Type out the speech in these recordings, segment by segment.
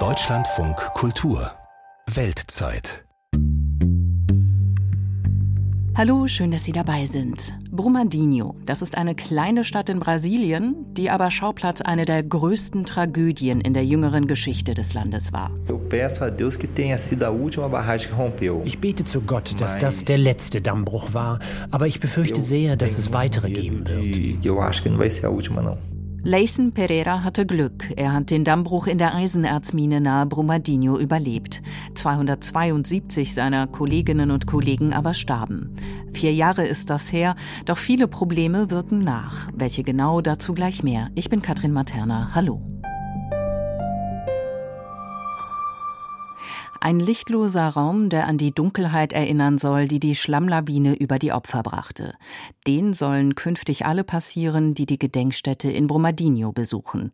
Deutschlandfunk Kultur Weltzeit Hallo, schön, dass Sie dabei sind. Brumadinho, das ist eine kleine Stadt in Brasilien, die aber Schauplatz einer der größten Tragödien in der jüngeren Geschichte des Landes war. Ich bete zu Gott, dass das der letzte Dammbruch war, aber ich befürchte sehr, dass es weitere geben wird. Layson Pereira hatte Glück. Er hat den Dammbruch in der Eisenerzmine nahe Brumadinho überlebt. 272 seiner Kolleginnen und Kollegen aber starben. Vier Jahre ist das her, doch viele Probleme wirken nach. Welche genau, dazu gleich mehr. Ich bin Katrin Materna. Hallo. Ein lichtloser Raum, der an die Dunkelheit erinnern soll, die die Schlammlawine über die Opfer brachte. Den sollen künftig alle passieren, die die Gedenkstätte in Brumadinho besuchen.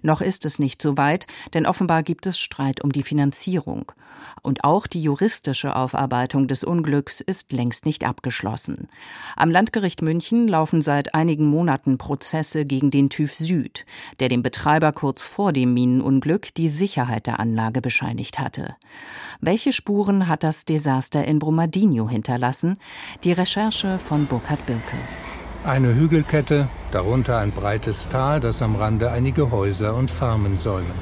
Noch ist es nicht so weit, denn offenbar gibt es Streit um die Finanzierung. Und auch die juristische Aufarbeitung des Unglücks ist längst nicht abgeschlossen. Am Landgericht München laufen seit einigen Monaten Prozesse gegen den TÜV Süd, der dem Betreiber kurz vor dem Minenunglück die Sicherheit der Anlage bescheinigt hatte. Welche Spuren hat das Desaster in Brumadinho hinterlassen? Die Recherche von Burkhard Birke. Eine Hügelkette, darunter ein breites Tal, das am Rande einige Häuser und Farmen säumen.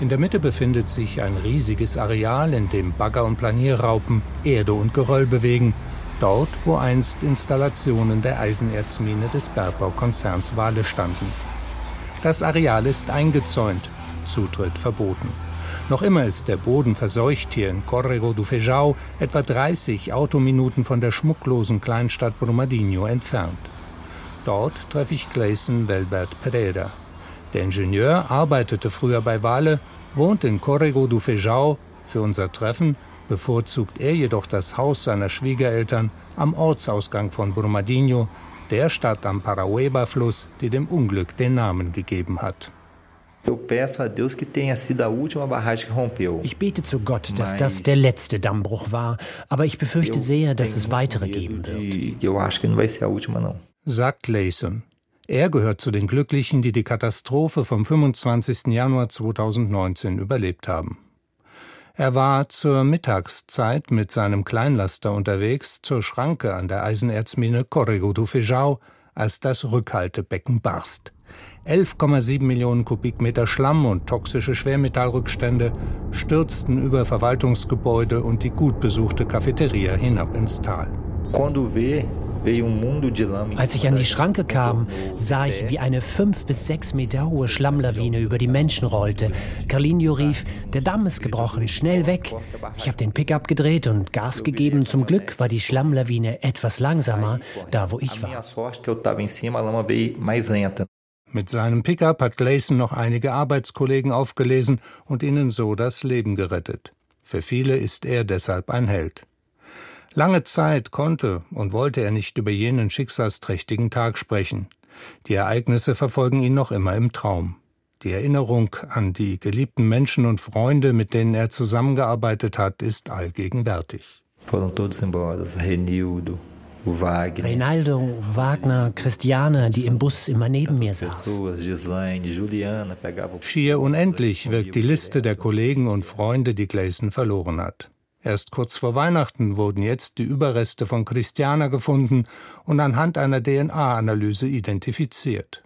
In der Mitte befindet sich ein riesiges Areal, in dem Bagger und Planierraupen Erde und Geröll bewegen, dort, wo einst Installationen der Eisenerzmine des Bergbaukonzerns Wale standen. Das Areal ist eingezäunt, Zutritt verboten. Noch immer ist der Boden verseucht hier in Corrego do Feijão, etwa 30 Autominuten von der schmucklosen Kleinstadt Brumadinho entfernt. Dort treffe ich Gleison Velbert Pereira. Der Ingenieur arbeitete früher bei Vale, wohnt in Corrego do Feijão. Für unser Treffen bevorzugt er jedoch das Haus seiner Schwiegereltern am Ortsausgang von Brumadinho, der Stadt am Paragueba-Fluss, die dem Unglück den Namen gegeben hat. Ich bete zu Gott, dass das der letzte Dammbruch war, aber ich befürchte sehr, dass es weitere geben wird. Sagt Layson. Er gehört zu den Glücklichen, die die Katastrophe vom 25. Januar 2019 überlebt haben. Er war zur Mittagszeit mit seinem Kleinlaster unterwegs zur Schranke an der Eisenerzmine Corrego do Feijão, als das Rückhaltebecken barst. 11,7 Millionen Kubikmeter Schlamm und toxische Schwermetallrückstände stürzten über Verwaltungsgebäude und die gut besuchte Cafeteria hinab ins Tal. Als ich an die Schranke kam, sah ich, wie eine fünf bis sechs Meter hohe Schlammlawine über die Menschen rollte. Carlinho rief, der Damm ist gebrochen, schnell weg. Ich habe den Pickup gedreht und Gas gegeben. Zum Glück war die Schlammlawine etwas langsamer, da wo ich war. Mit seinem Pickup hat Gleason noch einige Arbeitskollegen aufgelesen und ihnen so das Leben gerettet. Für viele ist er deshalb ein Held. Lange Zeit konnte und wollte er nicht über jenen schicksalsträchtigen Tag sprechen. Die Ereignisse verfolgen ihn noch immer im Traum. Die Erinnerung an die geliebten Menschen und Freunde, mit denen er zusammengearbeitet hat, ist allgegenwärtig. Foram todos embora, Renildo, Wagner. Reinaldo, Wagner, Christiane, die im Bus immer neben mir saß. Schier unendlich wirkt die Liste der Kollegen und Freunde, die Gleason verloren hat. Erst kurz vor Weihnachten wurden jetzt die Überreste von Christiana gefunden und anhand einer DNA-Analyse identifiziert.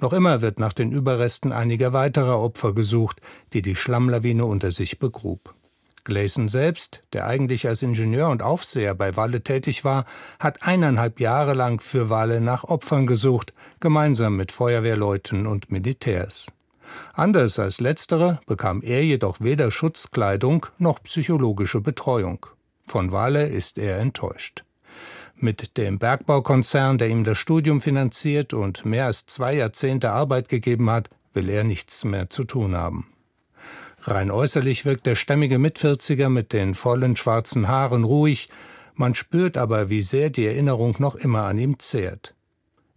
Noch immer wird nach den Überresten einiger weiterer Opfer gesucht, die die Schlammlawine unter sich begrub. Gleason selbst, der eigentlich als Ingenieur und Aufseher bei Walle tätig war, hat eineinhalb Jahre lang für Walle nach Opfern gesucht, gemeinsam mit Feuerwehrleuten und Militärs. Anders als letztere bekam er jedoch weder Schutzkleidung noch psychologische Betreuung. Von Walle ist er enttäuscht. Mit dem Bergbaukonzern, der ihm das Studium finanziert und mehr als zwei Jahrzehnte Arbeit gegeben hat, will er nichts mehr zu tun haben. Rein äußerlich wirkt der stämmige Mitvierziger mit den vollen schwarzen Haaren ruhig, man spürt aber, wie sehr die Erinnerung noch immer an ihm zehrt.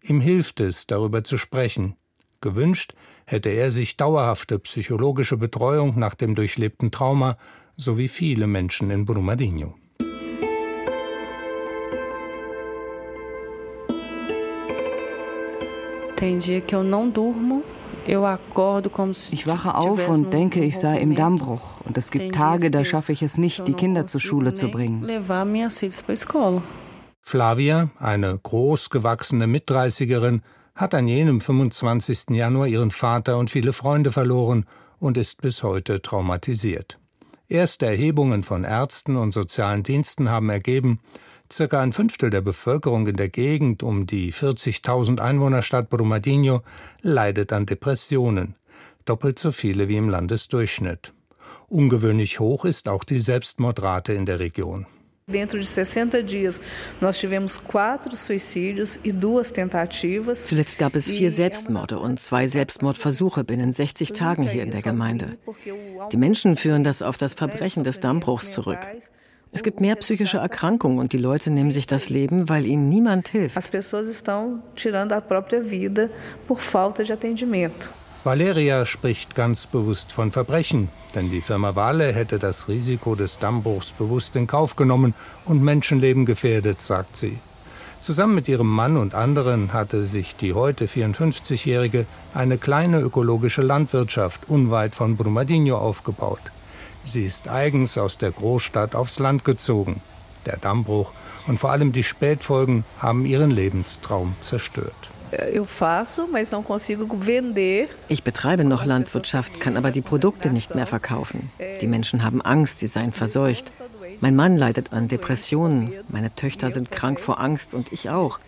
Ihm hilft es, darüber zu sprechen. Gewünscht hätte er sich dauerhafte psychologische Betreuung nach dem durchlebten Trauma, so wie viele Menschen in Brumadinho. Tem dia que eu não durmo Ich wache auf und denke, ich sei im Dammbruch. Und es gibt Tage, da schaffe ich es nicht, die Kinder zur Schule zu bringen. Flavia, eine großgewachsene Mitdreißigerin, hat an jenem 25. Januar ihren Vater und viele Freunde verloren und ist bis heute traumatisiert. Erste Erhebungen von Ärzten und sozialen Diensten haben ergeben, circa ein Fünftel der Bevölkerung in der Gegend um die 40.000 Einwohnerstadt Brumadinho leidet an Depressionen, doppelt so viele wie im Landesdurchschnitt. Ungewöhnlich hoch ist auch die Selbstmordrate in der Region. Dentro de 60 dias, nós tivemos quatro suicídios e duas tentativas. Zuletzt gab es vier Selbstmorde und zwei Selbstmordversuche binnen 60 Tagen hier in der Gemeinde. Die Menschen führen das auf das Verbrechen des Dammbruchs zurück. Es gibt mehr psychische Erkrankungen und die Leute nehmen sich das Leben, weil ihnen niemand hilft. As pessoas estão tirando a própria vida por falta de atendimento. Valeria spricht ganz bewusst von Verbrechen, denn die Firma Vale hätte das Risiko des Dammbruchs bewusst in Kauf genommen und Menschenleben gefährdet, sagt sie. Zusammen mit ihrem Mann und anderen hatte sich die heute 54-Jährige eine kleine ökologische Landwirtschaft unweit von Brumadinho aufgebaut. Sie ist eigens aus der Großstadt aufs Land gezogen. Der Dammbruch und vor allem die Spätfolgen haben ihren Lebenstraum zerstört. Ich betreibe noch Landwirtschaft, kann aber die Produkte nicht mehr verkaufen. Die Menschen haben Angst, sie seien verseucht. Mein Mann leidet an Depressionen, meine Töchter sind krank vor Angst und ich auch.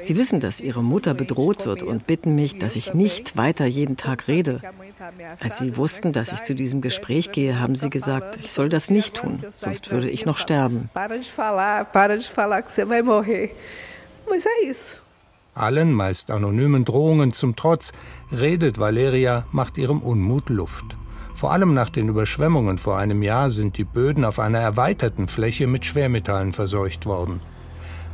Sie wissen, dass ihre Mutter bedroht wird und bitten mich, dass ich nicht weiter jeden Tag rede. Als sie wussten, dass ich zu diesem Gespräch gehe, haben sie gesagt, ich soll das nicht tun, sonst würde ich noch sterben. Para de falar, para de falar que você vai morrer. Mas é isso. Allen meist anonymen Drohungen zum Trotz redet Valeria, macht ihrem Unmut Luft. Vor allem nach den Überschwemmungen vor einem Jahr sind die Böden auf einer erweiterten Fläche mit Schwermetallen verseucht worden.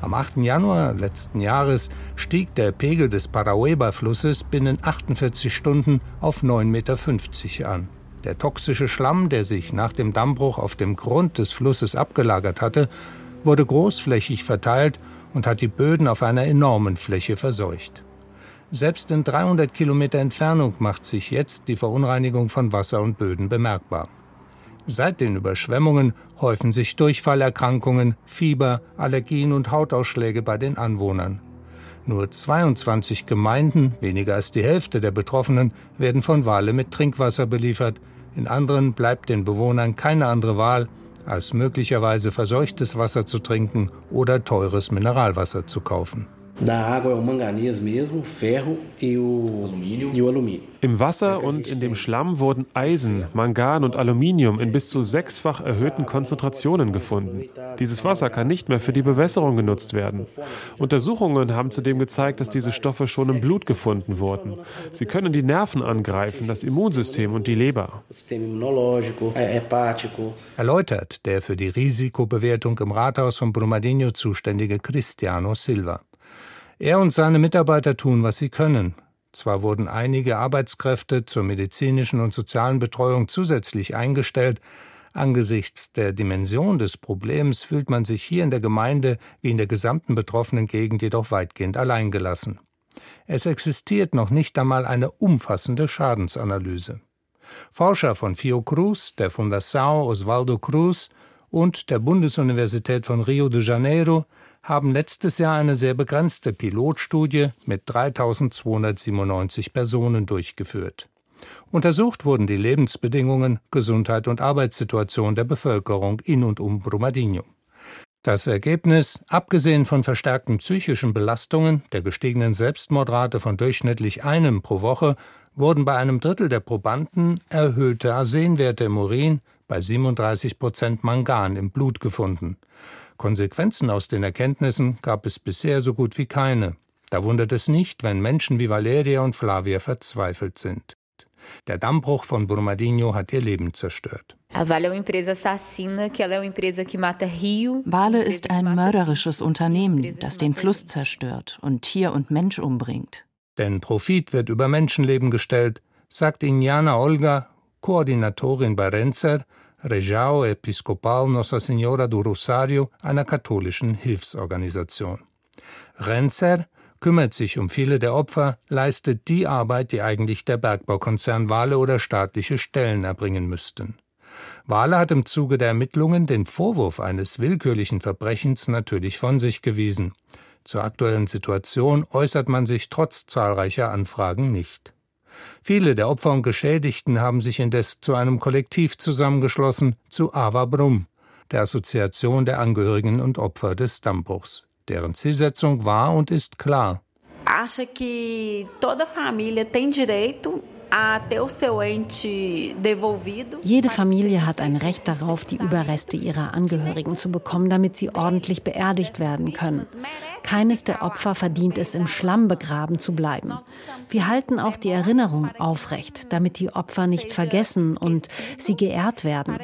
Am 8. Januar letzten Jahres stieg der Pegel des Parahueba-Flusses binnen 48 Stunden auf 9,50 Meter an. Der toxische Schlamm, der sich nach dem Dammbruch auf dem Grund des Flusses abgelagert hatte, wurde großflächig verteilt und hat die Böden auf einer enormen Fläche verseucht. Selbst in 300 Kilometer Entfernung macht sich jetzt die Verunreinigung von Wasser und Böden bemerkbar. Seit den Überschwemmungen häufen sich Durchfallerkrankungen, Fieber, Allergien und Hautausschläge bei den Anwohnern. Nur 22 Gemeinden, weniger als die Hälfte der Betroffenen, werden von Wale mit Trinkwasser beliefert. In anderen bleibt den Bewohnern keine andere Wahl, als möglicherweise verseuchtes Wasser zu trinken oder teures Mineralwasser zu kaufen. Da água é o manganês mesmo, ferro e o alumínio. E o alumínio. Im Wasser und in dem Schlamm wurden Eisen, Mangan und Aluminium in bis zu sechsfach erhöhten Konzentrationen gefunden. Dieses Wasser kann nicht mehr für die Bewässerung genutzt werden. Untersuchungen haben zudem gezeigt, dass diese Stoffe schon im Blut gefunden wurden. Sie können die Nerven angreifen, das Immunsystem und die Leber. Erläutert der für die Risikobewertung im Rathaus von Brumadinho zuständige Cristiano Silva. Er und seine Mitarbeiter tun, was sie können. Zwar wurden einige Arbeitskräfte zur medizinischen und sozialen Betreuung zusätzlich eingestellt, angesichts der Dimension des Problems fühlt man sich hier in der Gemeinde wie in der gesamten betroffenen Gegend jedoch weitgehend alleingelassen. Es existiert noch nicht einmal eine umfassende Schadensanalyse. Forscher von Fiocruz, der Fundação Osvaldo Cruz und der Bundesuniversität von Rio de Janeiro haben letztes Jahr eine sehr begrenzte Pilotstudie mit 3297 Personen durchgeführt. Untersucht wurden die Lebensbedingungen, Gesundheit und Arbeitssituation der Bevölkerung in und um Brumadinho. Das Ergebnis, abgesehen von verstärkten psychischen Belastungen, der gestiegenen Selbstmordrate von durchschnittlich einem pro Woche, wurden bei einem Drittel der Probanden erhöhte Arsenwerte im Urin, bei 37 Prozent Mangan im Blut gefunden. Konsequenzen aus den Erkenntnissen gab es bisher so gut wie keine. Da wundert es nicht, wenn Menschen wie Valeria und Flavia verzweifelt sind. Der Dammbruch von Brumadinho hat ihr Leben zerstört. Vale ist ein mörderisches Unternehmen, das den Fluss zerstört und Tier und Mensch umbringt. Denn Profit wird über Menschenleben gestellt, sagt Injana Olga, Koordinatorin bei Renzer, Região Episcopal Nossa Senhora do Rosário, einer katholischen Hilfsorganisation. Renzer, kümmert sich um viele der Opfer, leistet die Arbeit, die eigentlich der Bergbaukonzern Wale oder staatliche Stellen erbringen müssten. Wale hat im Zuge der Ermittlungen den Vorwurf eines willkürlichen Verbrechens natürlich von sich gewiesen. Zur aktuellen Situation äußert man sich trotz zahlreicher Anfragen nicht. Viele der Opfer und Geschädigten haben sich indes zu einem Kollektiv zusammengeschlossen, zu Ava Brum, der Assoziation der Angehörigen und Opfer des Dammbruchs. Deren Zielsetzung war und ist klar. Acha que toda família tem direito jede Familie hat ein Recht darauf, die Überreste ihrer Angehörigen zu bekommen, damit sie ordentlich beerdigt werden können. Keines der Opfer verdient es, im Schlamm begraben zu bleiben. Wir halten auch die Erinnerung aufrecht, damit die Opfer nicht vergessen und sie geehrt werden.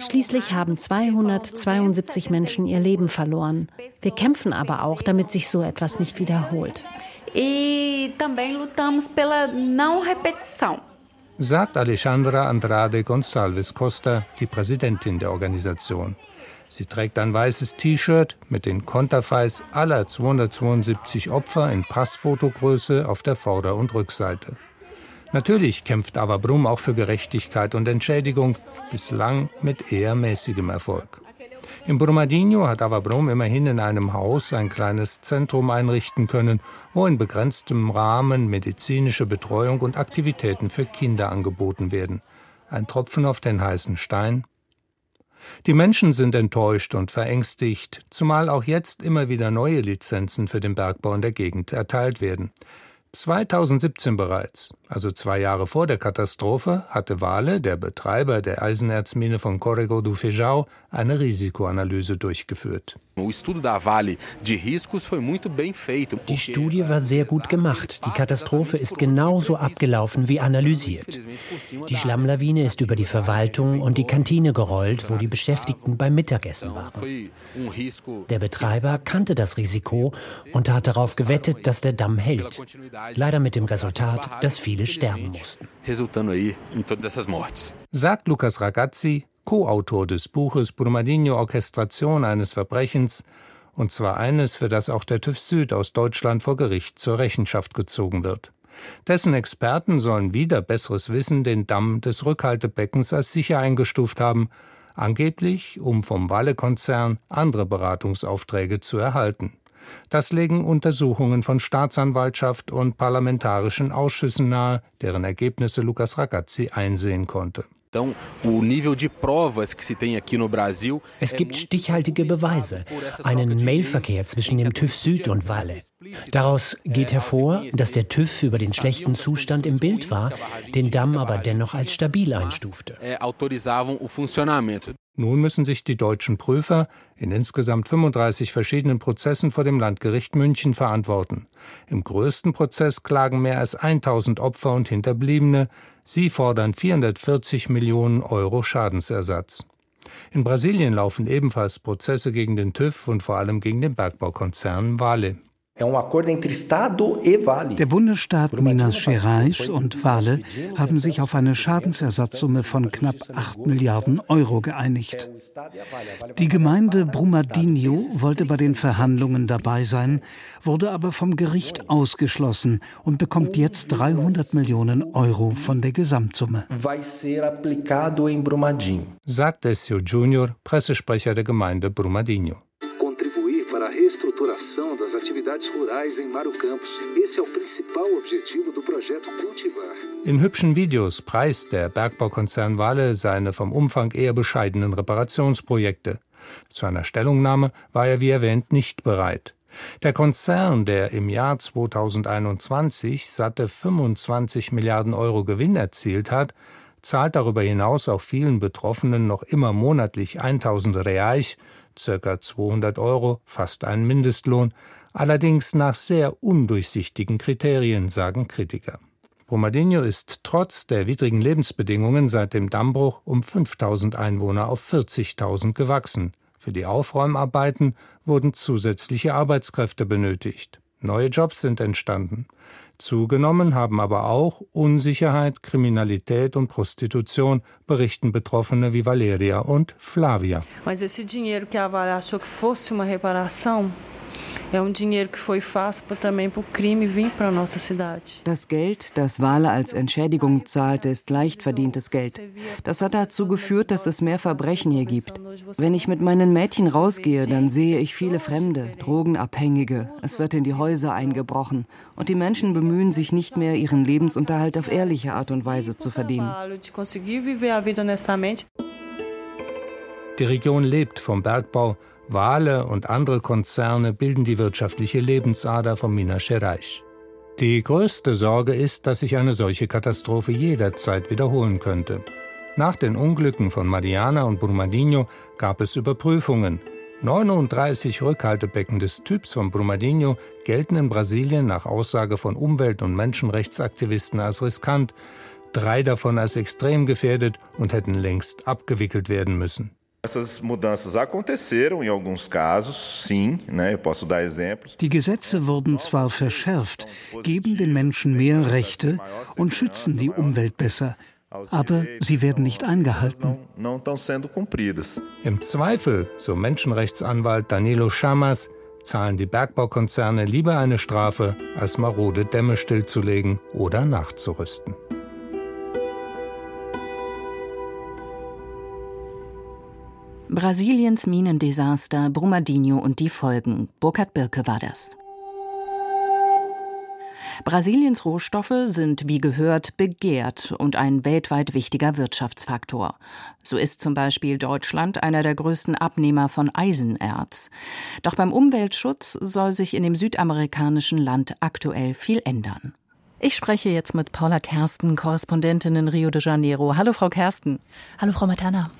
Schließlich haben 272 Menschen ihr Leben verloren. Wir kämpfen aber auch, damit sich so etwas nicht wiederholt e também lutamos pela não repetição. Sagt Alexandra Andrade Gonçalves Costa, die Präsidentin der Organisation. Sie trägt ein weißes T-Shirt mit den Konterfeis aller 272 Opfer in Passfotogröße auf der Vorder- und Rückseite. Natürlich kämpft Avabrum auch für Gerechtigkeit und Entschädigung, bislang mit eher mäßigem Erfolg. In Brumadinho hat Avabrum immerhin in einem Haus ein kleines Zentrum einrichten können, wo in begrenztem Rahmen medizinische Betreuung und Aktivitäten für Kinder angeboten werden. Ein Tropfen auf den heißen Stein. Die Menschen sind enttäuscht und verängstigt, zumal auch jetzt immer wieder neue Lizenzen für den Bergbau in der Gegend erteilt werden. 2017 bereits, also zwei Jahre vor der Katastrophe, hatte Vale, der Betreiber der Eisenerzmine von Corrego do Feijão, eine Risikoanalyse durchgeführt. Die Studie war sehr gut gemacht. Die Katastrophe ist genauso abgelaufen wie analysiert. Die Schlammlawine ist über die Verwaltung und die Kantine gerollt, wo die Beschäftigten beim Mittagessen waren. Der Betreiber kannte das Risiko und hat darauf gewettet, dass der Damm hält. Leider mit dem Resultat, dass viele sterben mussten. Sagt Lukas Ragazzi, Co-Autor des Buches Brumadinho Orchestration eines Verbrechens, und zwar eines, für das auch der TÜV Süd aus Deutschland vor Gericht zur Rechenschaft gezogen wird. Dessen Experten sollen wieder besseres Wissen den Damm des Rückhaltebeckens als sicher eingestuft haben, angeblich um vom Walle-Konzern andere Beratungsaufträge zu erhalten. Das legen Untersuchungen von Staatsanwaltschaft und parlamentarischen Ausschüssen nahe, deren Ergebnisse Lukas Ragazzi einsehen konnte. Es gibt stichhaltige Beweise, einen Mailverkehr zwischen dem TÜV Süd und Walle. Daraus geht hervor, dass der TÜV über den schlechten Zustand im Bild war, den Damm aber dennoch als stabil einstufte. Nun müssen sich die deutschen Prüfer in insgesamt 35 verschiedenen Prozessen vor dem Landgericht München verantworten. Im größten Prozess klagen mehr als 1000 Opfer und Hinterbliebene, Sie fordern 440 Millionen Euro Schadensersatz. In Brasilien laufen ebenfalls Prozesse gegen den TÜV und vor allem gegen den Bergbaukonzern Vale. Der Bundesstaat Minas Gerais und Vale haben sich auf eine Schadensersatzsumme von knapp 8 Milliarden Euro geeinigt. Die Gemeinde Brumadinho wollte bei den Verhandlungen dabei sein, wurde aber vom Gericht ausgeschlossen und bekommt jetzt 300 Millionen Euro von der Gesamtsumme. Sagt Essio Junior, Pressesprecher der Gemeinde Brumadinho reestruturação das atividades rurais em Mário Campos. Esse é o principal objetivo do projeto Cultivar. In hübschen Videos preist der Bergbaukonzern Wale seine vom Umfang eher bescheidenen Reparationsprojekte. Zu einer Stellungnahme war er wie erwähnt nicht bereit. Der Konzern, der im Jahr 2021 satte 25 Milliarden Euro Gewinn erzielt hat, zahlt darüber hinaus auch vielen Betroffenen noch immer monatlich 1000 Reais, ca. 200 Euro, fast ein Mindestlohn, allerdings nach sehr undurchsichtigen Kriterien, sagen Kritiker. Brumadinho ist trotz der widrigen Lebensbedingungen seit dem Dammbruch um 5000 Einwohner auf 40.000 gewachsen. Für die Aufräumarbeiten wurden zusätzliche Arbeitskräfte benötigt. Neue Jobs sind entstanden. Zugenommen haben aber auch Unsicherheit, Kriminalität und Prostitution, berichten Betroffene wie Valeria und Flavia. Das Geld, das Wale als Entschädigung zahlte, ist leicht verdientes Geld. Das hat dazu geführt, dass es mehr Verbrechen hier gibt. Wenn ich mit meinen Mädchen rausgehe, dann sehe ich viele Fremde, Drogenabhängige. Es wird in die Häuser eingebrochen. Und die Menschen bemühen sich nicht mehr, ihren Lebensunterhalt auf ehrliche Art und Weise zu verdienen. Die Region lebt vom Bergbau Wale und andere Konzerne bilden die wirtschaftliche Lebensader von Minas Gerais. Die größte Sorge ist, dass sich eine solche Katastrophe jederzeit wiederholen könnte. Nach den Unglücken von Mariana und Brumadinho gab es Überprüfungen. 39 Rückhaltebecken des Typs von Brumadinho gelten in Brasilien nach Aussage von Umwelt- und Menschenrechtsaktivisten als riskant, drei davon als extrem gefährdet und hätten längst abgewickelt werden müssen. Essas mudanças aconteceram em alguns casos, sim, né? Eu posso dar exemplos. Die Gesetze wurden zwar verschärft, geben den Menschen mehr Rechte und schützen die Umwelt besser, aber sie werden nicht eingehalten. Im Zweifel, so Menschenrechtsanwalt Danilo Chamas, zahlen die Bergbaukonzerne lieber eine Strafe, als marode Dämme stillzulegen oder nachzurüsten. Brasiliens Minendesaster, Brumadinho und die Folgen. Burkhard Birke war das. Brasiliens Rohstoffe sind, wie gehört, begehrt und ein weltweit wichtiger Wirtschaftsfaktor. So ist zum Beispiel Deutschland einer der größten Abnehmer von Eisenerz. Doch beim Umweltschutz soll sich in dem südamerikanischen Land aktuell viel ändern. Ich spreche jetzt mit Paula Kersten, Korrespondentin in Rio de Janeiro. Hallo, Frau Kersten. Hallo, Frau Matana.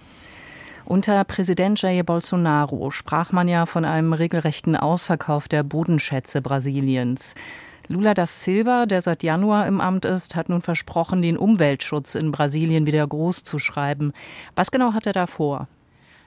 Unter Präsident Jair Bolsonaro sprach man ja von einem regelrechten Ausverkauf der Bodenschätze Brasiliens. Lula da Silva, der seit Januar im Amt ist, hat nun versprochen, den Umweltschutz in Brasilien wieder groß zu schreiben. Was genau hat er da vor?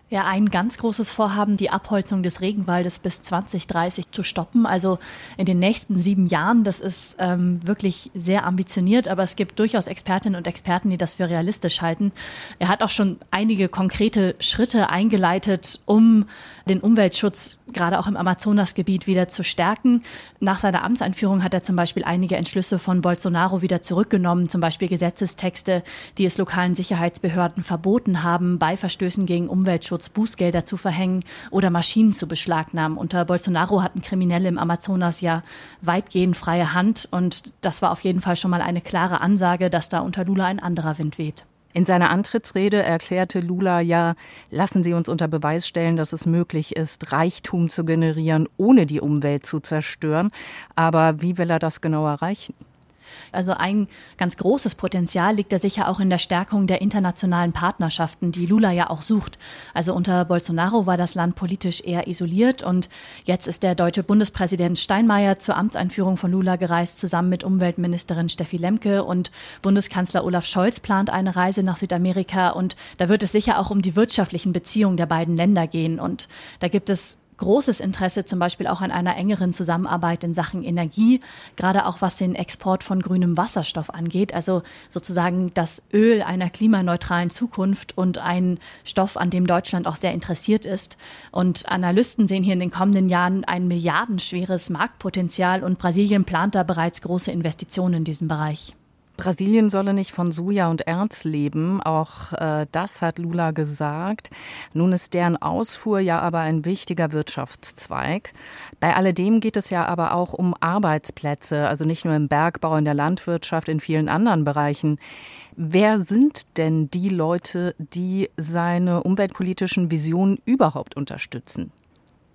Ja, ein ganz großes Vorhaben, die Abholzung des Regenwaldes bis 2030 zu stoppen. Also in den nächsten sieben Jahren. Das ist ähm, wirklich sehr ambitioniert, aber es gibt durchaus Expertinnen und Experten, die das für realistisch halten. Er hat auch schon einige konkrete Schritte eingeleitet, um den Umweltschutz gerade auch im Amazonasgebiet wieder zu stärken. Nach seiner Amtseinführung hat er zum Beispiel einige Entschlüsse von Bolsonaro wieder zurückgenommen, zum Beispiel Gesetzestexte, die es lokalen Sicherheitsbehörden verboten haben, bei Verstößen gegen Umweltschutz Bußgelder zu verhängen oder Maschinen zu beschlagnahmen. Unter Bolsonaro hatten Kriminelle im Amazonas ja weitgehend freie Hand und das war auf jeden Fall schon mal eine klare Ansage, dass da unter Lula ein anderer Wind weht. In seiner Antrittsrede erklärte Lula ja, lassen Sie uns unter Beweis stellen, dass es möglich ist, Reichtum zu generieren, ohne die Umwelt zu zerstören. Aber wie will er das genau erreichen? Also ein ganz großes Potenzial liegt da sicher auch in der Stärkung der internationalen Partnerschaften, die Lula ja auch sucht. Also unter Bolsonaro war das Land politisch eher isoliert und jetzt ist der deutsche Bundespräsident Steinmeier zur Amtseinführung von Lula gereist, zusammen mit Umweltministerin Steffi Lemke und Bundeskanzler Olaf Scholz plant eine Reise nach Südamerika und da wird es sicher auch um die wirtschaftlichen Beziehungen der beiden Länder gehen und da gibt es großes Interesse zum Beispiel auch an einer engeren Zusammenarbeit in Sachen Energie, gerade auch was den Export von grünem Wasserstoff angeht, also sozusagen das Öl einer klimaneutralen Zukunft und ein Stoff, an dem Deutschland auch sehr interessiert ist. Und Analysten sehen hier in den kommenden Jahren ein milliardenschweres Marktpotenzial und Brasilien plant da bereits große Investitionen in diesem Bereich. Brasilien solle nicht von Soja und Erz leben. Auch äh, das hat Lula gesagt. Nun ist deren Ausfuhr ja aber ein wichtiger Wirtschaftszweig. Bei alledem geht es ja aber auch um Arbeitsplätze, also nicht nur im Bergbau, in der Landwirtschaft, in vielen anderen Bereichen. Wer sind denn die Leute, die seine umweltpolitischen Visionen überhaupt unterstützen?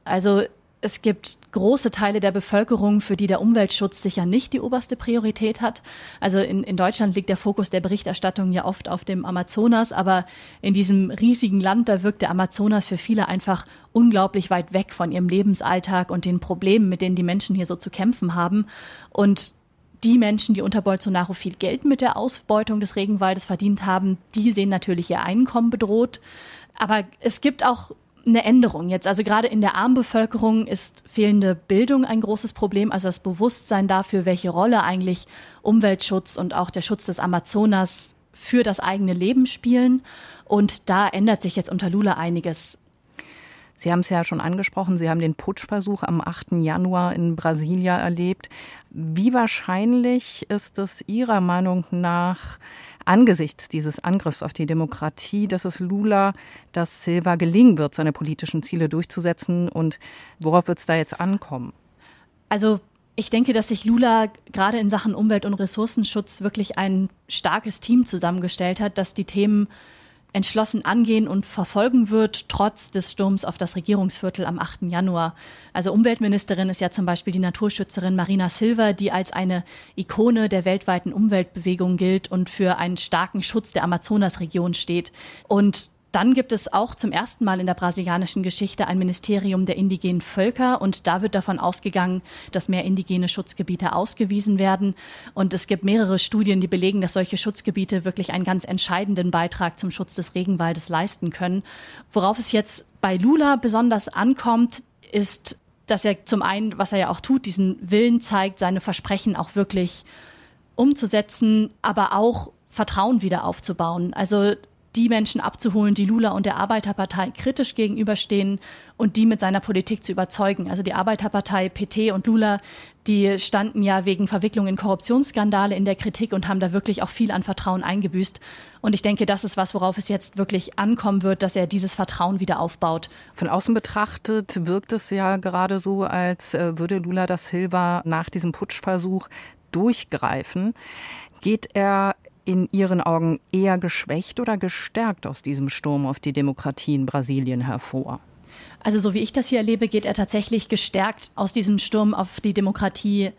Also es gibt große Teile der Bevölkerung, für die der Umweltschutz sicher nicht die oberste Priorität hat. Also in, in, Deutschland liegt der Fokus der Berichterstattung ja oft auf dem Amazonas, aber in diesem riesigen Land, da wirkt der Amazonas für viele einfach unglaublich weit weg von ihrem Lebensalltag und den Problemen, mit denen die Menschen hier so zu kämpfen haben. Und die Menschen, die unter Bolsonaro viel Geld mit der Ausbeutung des Regenwaldes verdient haben, die sehen natürlich ihr Einkommen bedroht. Aber es gibt auch eine Änderung jetzt. Also gerade in der Armbevölkerung ist fehlende Bildung ein großes Problem, also das Bewusstsein dafür, welche Rolle eigentlich Umweltschutz und auch der Schutz des Amazonas für das eigene Leben spielen. Und da ändert sich jetzt unter Lula einiges. Sie haben es ja schon angesprochen, Sie haben den Putschversuch am 8. Januar in Brasilia erlebt. Wie wahrscheinlich ist es Ihrer Meinung nach angesichts dieses Angriffs auf die Demokratie, dass es Lula das Silva gelingen wird, seine politischen Ziele durchzusetzen? Und worauf wird es da jetzt ankommen? Also ich denke, dass sich Lula gerade in Sachen Umwelt- und Ressourcenschutz wirklich ein starkes Team zusammengestellt hat, das die Themen entschlossen angehen und verfolgen wird, trotz des Sturms auf das Regierungsviertel am 8. Januar. Also Umweltministerin ist ja zum Beispiel die Naturschützerin Marina Silva, die als eine Ikone der weltweiten Umweltbewegung gilt und für einen starken Schutz der Amazonasregion steht. Und dann gibt es auch zum ersten Mal in der brasilianischen Geschichte ein Ministerium der indigenen Völker und da wird davon ausgegangen, dass mehr indigene Schutzgebiete ausgewiesen werden. Und es gibt mehrere Studien, die belegen, dass solche Schutzgebiete wirklich einen ganz entscheidenden Beitrag zum Schutz des Regenwaldes leisten können. Worauf es jetzt bei Lula besonders ankommt, ist, dass er zum einen, was er ja auch tut, diesen Willen zeigt, seine Versprechen auch wirklich umzusetzen, aber auch Vertrauen wieder aufzubauen. Also die Menschen abzuholen, die Lula und der Arbeiterpartei kritisch gegenüberstehen und die mit seiner Politik zu überzeugen. Also die Arbeiterpartei PT und Lula, die standen ja wegen Verwicklung in Korruptionsskandale in der Kritik und haben da wirklich auch viel an Vertrauen eingebüßt. Und ich denke, das ist was, worauf es jetzt wirklich ankommen wird, dass er dieses Vertrauen wieder aufbaut. Von außen betrachtet wirkt es ja gerade so, als äh, würde Lula da Silva nach diesem Putschversuch durchgreifen. Geht er in Ihren Augen eher geschwächt oder gestärkt aus diesem Sturm auf die Demokratie in Brasilien hervor? Also so wie ich das hier erlebe, geht er tatsächlich gestärkt aus diesem Sturm auf die Demokratie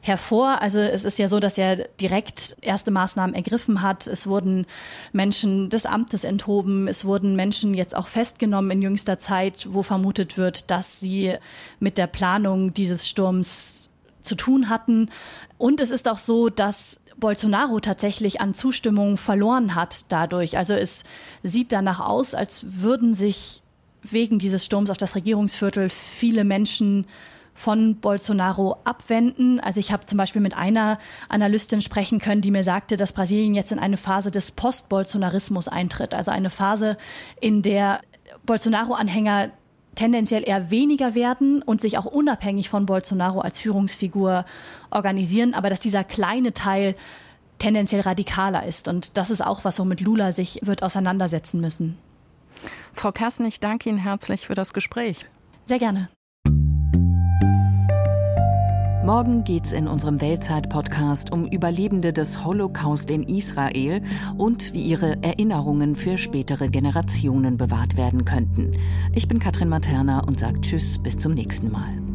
hervor. Also es ist ja so, dass er direkt erste Maßnahmen ergriffen hat. Es wurden Menschen des Amtes enthoben. Es wurden Menschen jetzt auch festgenommen in jüngster Zeit, wo vermutet wird, dass sie mit der Planung dieses Sturms zu tun hatten. Und es ist auch so, dass Bolsonaro tatsächlich an Zustimmung verloren hat dadurch. Also es sieht danach aus, als würden sich wegen dieses Sturms auf das Regierungsviertel viele Menschen von Bolsonaro abwenden. Also ich habe zum Beispiel mit einer Analystin sprechen können, die mir sagte, dass Brasilien jetzt in eine Phase des Post-Bolsonarismus eintritt. Also eine Phase, in der Bolsonaro-Anhänger tendenziell eher weniger werden und sich auch unabhängig von Bolsonaro als Führungsfigur organisieren, aber dass dieser kleine Teil tendenziell radikaler ist. Und das ist auch was, womit Lula sich wird auseinandersetzen müssen. Frau Kersten, ich danke Ihnen herzlich für das Gespräch. Sehr gerne. Morgen geht's in unserem Weltzeit-Podcast um Überlebende des Holocaust in Israel und wie ihre Erinnerungen für spätere Generationen bewahrt werden könnten. Ich bin Katrin Materna und sage Tschüss, bis zum nächsten Mal.